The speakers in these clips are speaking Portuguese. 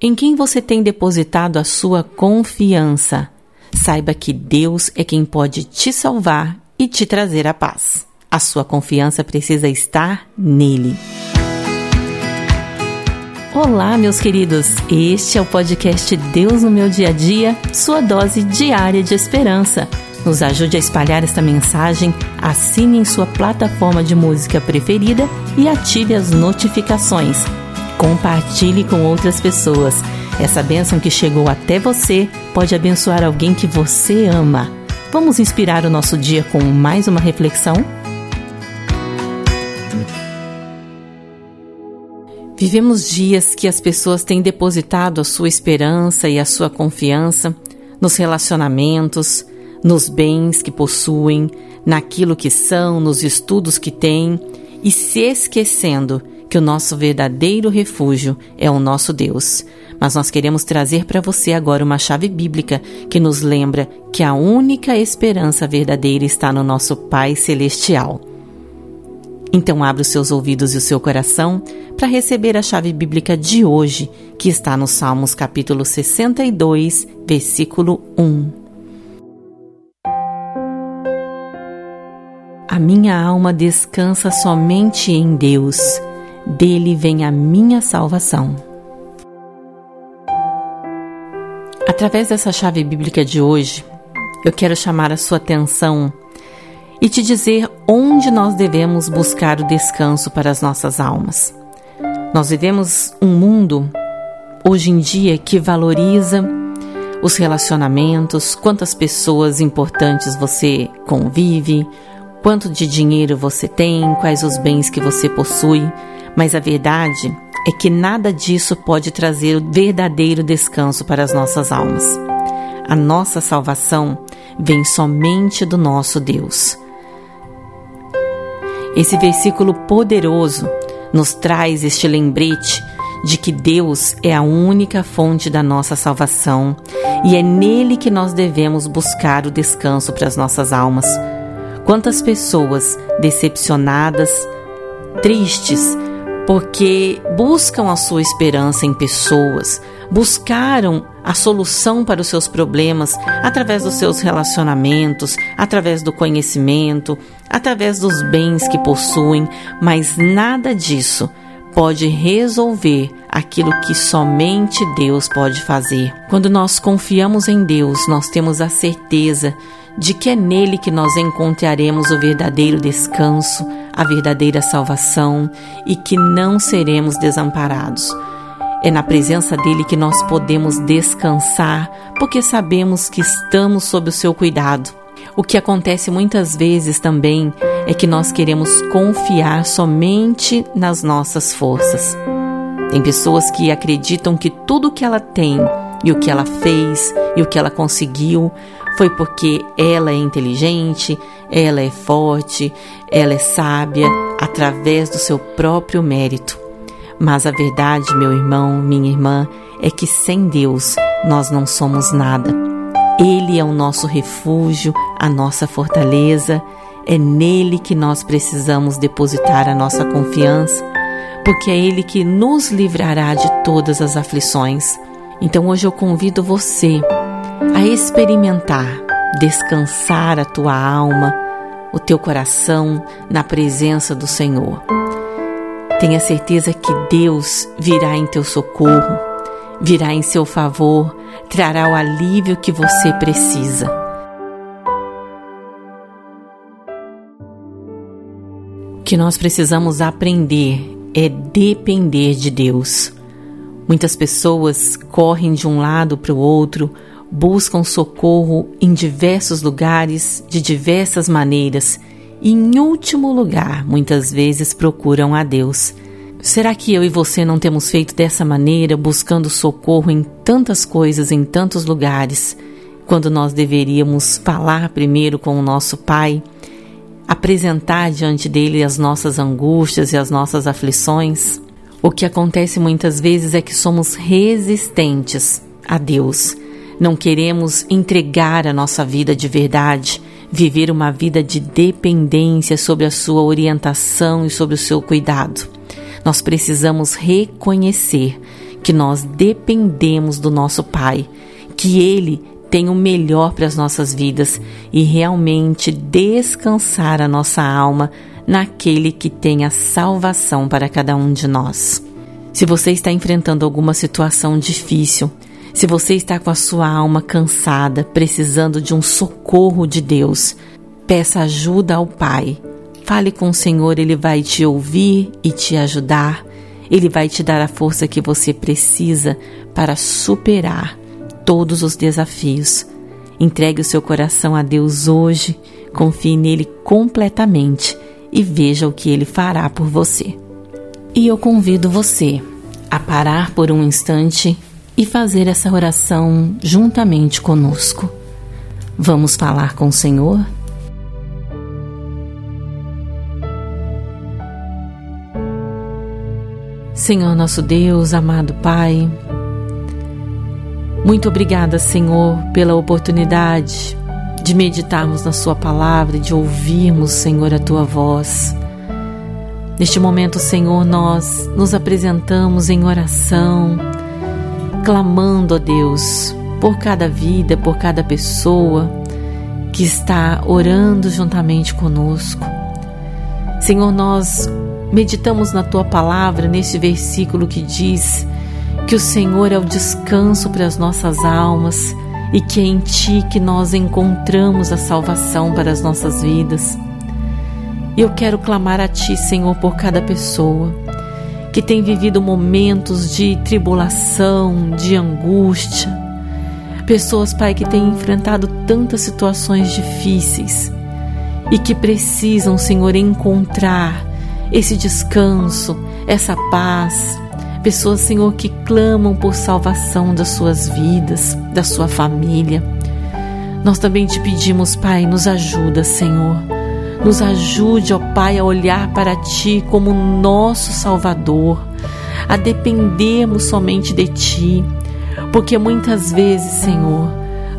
Em quem você tem depositado a sua confiança? Saiba que Deus é quem pode te salvar e te trazer a paz. A sua confiança precisa estar nele. Olá, meus queridos. Este é o podcast Deus no meu dia a dia, sua dose diária de esperança. Nos ajude a espalhar esta mensagem, assine em sua plataforma de música preferida e ative as notificações. Compartilhe com outras pessoas. Essa bênção que chegou até você pode abençoar alguém que você ama. Vamos inspirar o nosso dia com mais uma reflexão? Vivemos dias que as pessoas têm depositado a sua esperança e a sua confiança nos relacionamentos, nos bens que possuem, naquilo que são, nos estudos que têm e se esquecendo que o nosso verdadeiro refúgio é o nosso Deus. Mas nós queremos trazer para você agora uma chave bíblica que nos lembra que a única esperança verdadeira está no nosso Pai Celestial. Então abra os seus ouvidos e o seu coração para receber a chave bíblica de hoje, que está no Salmos capítulo 62, versículo 1. A minha alma descansa somente em Deus dele vem a minha salvação. Através dessa chave bíblica de hoje, eu quero chamar a sua atenção e te dizer onde nós devemos buscar o descanso para as nossas almas. Nós vivemos um mundo, hoje em dia, que valoriza os relacionamentos, quantas pessoas importantes você convive, quanto de dinheiro você tem, quais os bens que você possui. Mas a verdade é que nada disso pode trazer o verdadeiro descanso para as nossas almas. A nossa salvação vem somente do nosso Deus. Esse versículo poderoso nos traz este lembrete de que Deus é a única fonte da nossa salvação e é nele que nós devemos buscar o descanso para as nossas almas. Quantas pessoas decepcionadas, tristes, porque buscam a sua esperança em pessoas, buscaram a solução para os seus problemas através dos seus relacionamentos, através do conhecimento, através dos bens que possuem, mas nada disso pode resolver aquilo que somente Deus pode fazer. Quando nós confiamos em Deus, nós temos a certeza de que é nele que nós encontraremos o verdadeiro descanso, a verdadeira salvação e que não seremos desamparados. É na presença dele que nós podemos descansar, porque sabemos que estamos sob o seu cuidado. O que acontece muitas vezes também é que nós queremos confiar somente nas nossas forças. Tem pessoas que acreditam que tudo que ela tem e o que ela fez e o que ela conseguiu foi porque ela é inteligente, ela é forte, ela é sábia através do seu próprio mérito. Mas a verdade, meu irmão, minha irmã, é que sem Deus nós não somos nada. Ele é o nosso refúgio, a nossa fortaleza, é nele que nós precisamos depositar a nossa confiança, porque é ele que nos livrará de todas as aflições. Então hoje eu convido você a experimentar, descansar a tua alma, o teu coração na presença do Senhor. Tenha certeza que Deus virá em teu socorro, virá em seu favor, trará o alívio que você precisa. O que nós precisamos aprender é depender de Deus. Muitas pessoas correm de um lado para o outro, buscam socorro em diversos lugares, de diversas maneiras, e, em último lugar, muitas vezes procuram a Deus. Será que eu e você não temos feito dessa maneira, buscando socorro em tantas coisas, em tantos lugares, quando nós deveríamos falar primeiro com o nosso Pai, apresentar diante dele as nossas angústias e as nossas aflições? O que acontece muitas vezes é que somos resistentes a Deus não queremos entregar a nossa vida de verdade, viver uma vida de dependência sobre a sua orientação e sobre o seu cuidado. Nós precisamos reconhecer que nós dependemos do nosso Pai, que Ele tem o melhor para as nossas vidas e realmente descansar a nossa alma naquele que tem a salvação para cada um de nós. Se você está enfrentando alguma situação difícil, se você está com a sua alma cansada, precisando de um socorro de Deus, peça ajuda ao Pai. Fale com o Senhor, Ele vai te ouvir e te ajudar. Ele vai te dar a força que você precisa para superar todos os desafios. Entregue o seu coração a Deus hoje, confie nele completamente e veja o que ele fará por você. E eu convido você a parar por um instante e fazer essa oração juntamente conosco. Vamos falar com o Senhor? Senhor nosso Deus, amado Pai, muito obrigada, Senhor, pela oportunidade de meditarmos na Sua palavra, de ouvirmos, Senhor, a Tua voz. Neste momento, Senhor, nós nos apresentamos em oração, clamando a Deus por cada vida, por cada pessoa que está orando juntamente conosco. Senhor, nós meditamos na tua palavra, neste versículo que diz que o Senhor é o descanso para as nossas almas e que é em Ti que nós encontramos a salvação para as nossas vidas. E eu quero clamar a Ti, Senhor, por cada pessoa que tem vivido momentos de tribulação, de angústia. Pessoas, Pai, que têm enfrentado tantas situações difíceis e que precisam, Senhor, encontrar esse descanso, essa paz, pessoas, Senhor, que clamam por salvação das suas vidas, da sua família. Nós também te pedimos, Pai, nos ajuda, Senhor. Nos ajude, ó Pai, a olhar para Ti como nosso Salvador, a dependermos somente de Ti, porque muitas vezes, Senhor,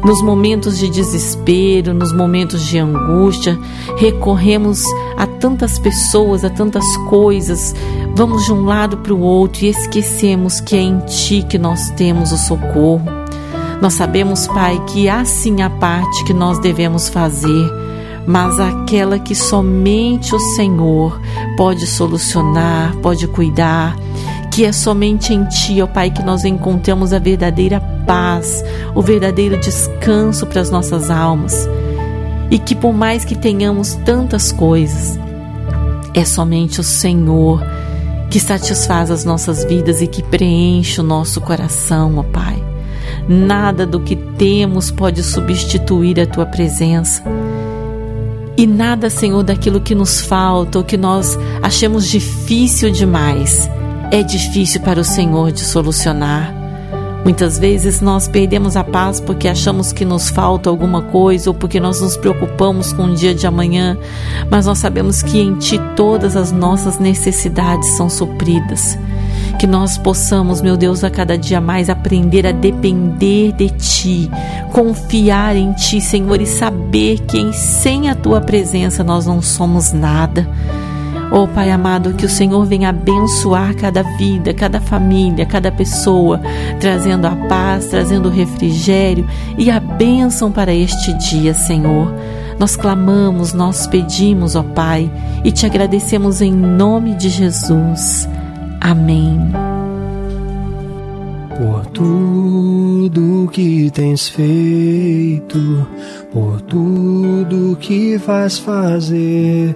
nos momentos de desespero, nos momentos de angústia, recorremos a tantas pessoas, a tantas coisas, vamos de um lado para o outro e esquecemos que é em Ti que nós temos o socorro. Nós sabemos, Pai, que há sim a parte que nós devemos fazer, mas aquela que somente o Senhor pode solucionar, pode cuidar que é somente em Ti, ó Pai, que nós encontramos a verdadeira paz, o verdadeiro descanso para as nossas almas. E que por mais que tenhamos tantas coisas, é somente o Senhor que satisfaz as nossas vidas e que preenche o nosso coração, ó Pai. Nada do que temos pode substituir a tua presença. E nada, Senhor, daquilo que nos falta ou que nós achamos difícil demais é difícil para o Senhor de solucionar. Muitas vezes nós perdemos a paz porque achamos que nos falta alguma coisa ou porque nós nos preocupamos com o dia de amanhã, mas nós sabemos que em Ti todas as nossas necessidades são supridas. Que nós possamos, meu Deus, a cada dia mais aprender a depender de Ti, confiar em Ti, Senhor, e saber que sem a Tua presença nós não somos nada. Oh Pai amado, que o Senhor venha abençoar cada vida, cada família, cada pessoa, trazendo a paz, trazendo o refrigério e a bênção para este dia, Senhor. Nós clamamos, nós pedimos, ó Pai, e te agradecemos em nome de Jesus. Amém. Por tudo que tens feito, por tudo que vais fazer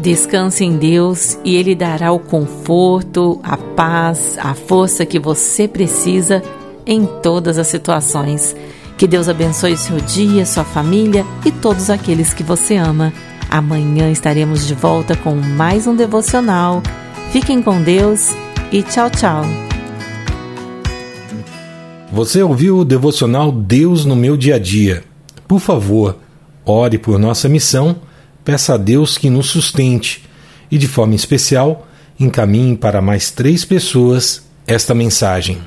Descanse em Deus e Ele dará o conforto, a paz, a força que você precisa em todas as situações. Que Deus abençoe seu dia, sua família e todos aqueles que você ama. Amanhã estaremos de volta com mais um devocional. Fiquem com Deus e tchau, tchau. Você ouviu o devocional Deus no meu dia a dia? Por favor, ore por nossa missão peça a Deus que nos sustente e, de forma especial, encaminhe para mais três pessoas esta mensagem.